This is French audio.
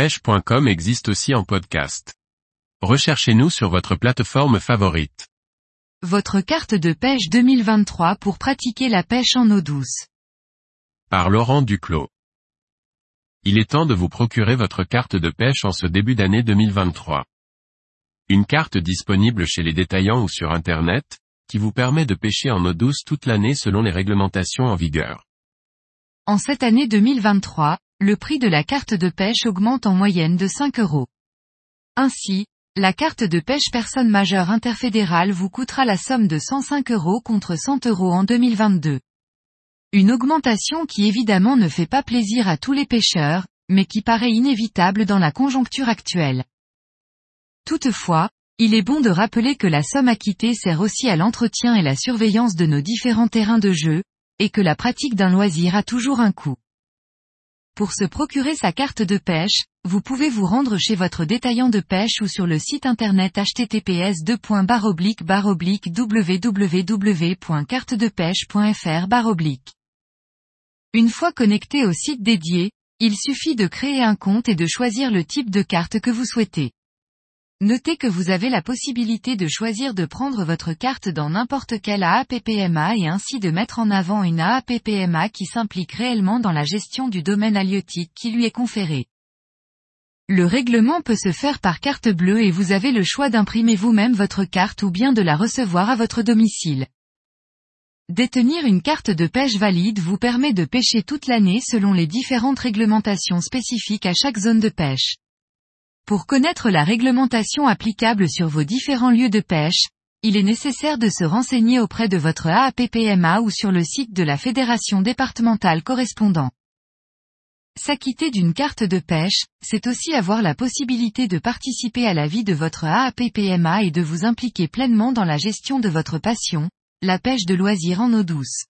pêche.com existe aussi en podcast. Recherchez-nous sur votre plateforme favorite. Votre carte de pêche 2023 pour pratiquer la pêche en eau douce. Par Laurent Duclos. Il est temps de vous procurer votre carte de pêche en ce début d'année 2023. Une carte disponible chez les détaillants ou sur Internet, qui vous permet de pêcher en eau douce toute l'année selon les réglementations en vigueur. En cette année 2023, le prix de la carte de pêche augmente en moyenne de 5 euros. Ainsi, la carte de pêche personne majeure interfédérale vous coûtera la somme de 105 euros contre 100 euros en 2022. Une augmentation qui évidemment ne fait pas plaisir à tous les pêcheurs, mais qui paraît inévitable dans la conjoncture actuelle. Toutefois, il est bon de rappeler que la somme acquittée sert aussi à l'entretien et la surveillance de nos différents terrains de jeu, et que la pratique d'un loisir a toujours un coût. Pour se procurer sa carte de pêche, vous pouvez vous rendre chez votre détaillant de pêche ou sur le site internet https www.cartedepêche.fr Une fois connecté au site dédié, il suffit de créer un compte et de choisir le type de carte que vous souhaitez. Notez que vous avez la possibilité de choisir de prendre votre carte dans n'importe quel AAPPMA et ainsi de mettre en avant une AAPPMA qui s'implique réellement dans la gestion du domaine halieutique qui lui est conféré. Le règlement peut se faire par carte bleue et vous avez le choix d'imprimer vous-même votre carte ou bien de la recevoir à votre domicile. Détenir une carte de pêche valide vous permet de pêcher toute l'année selon les différentes réglementations spécifiques à chaque zone de pêche. Pour connaître la réglementation applicable sur vos différents lieux de pêche, il est nécessaire de se renseigner auprès de votre AAPPMA ou sur le site de la fédération départementale correspondant. S'acquitter d'une carte de pêche, c'est aussi avoir la possibilité de participer à la vie de votre AAPPMA et de vous impliquer pleinement dans la gestion de votre passion, la pêche de loisirs en eau douce.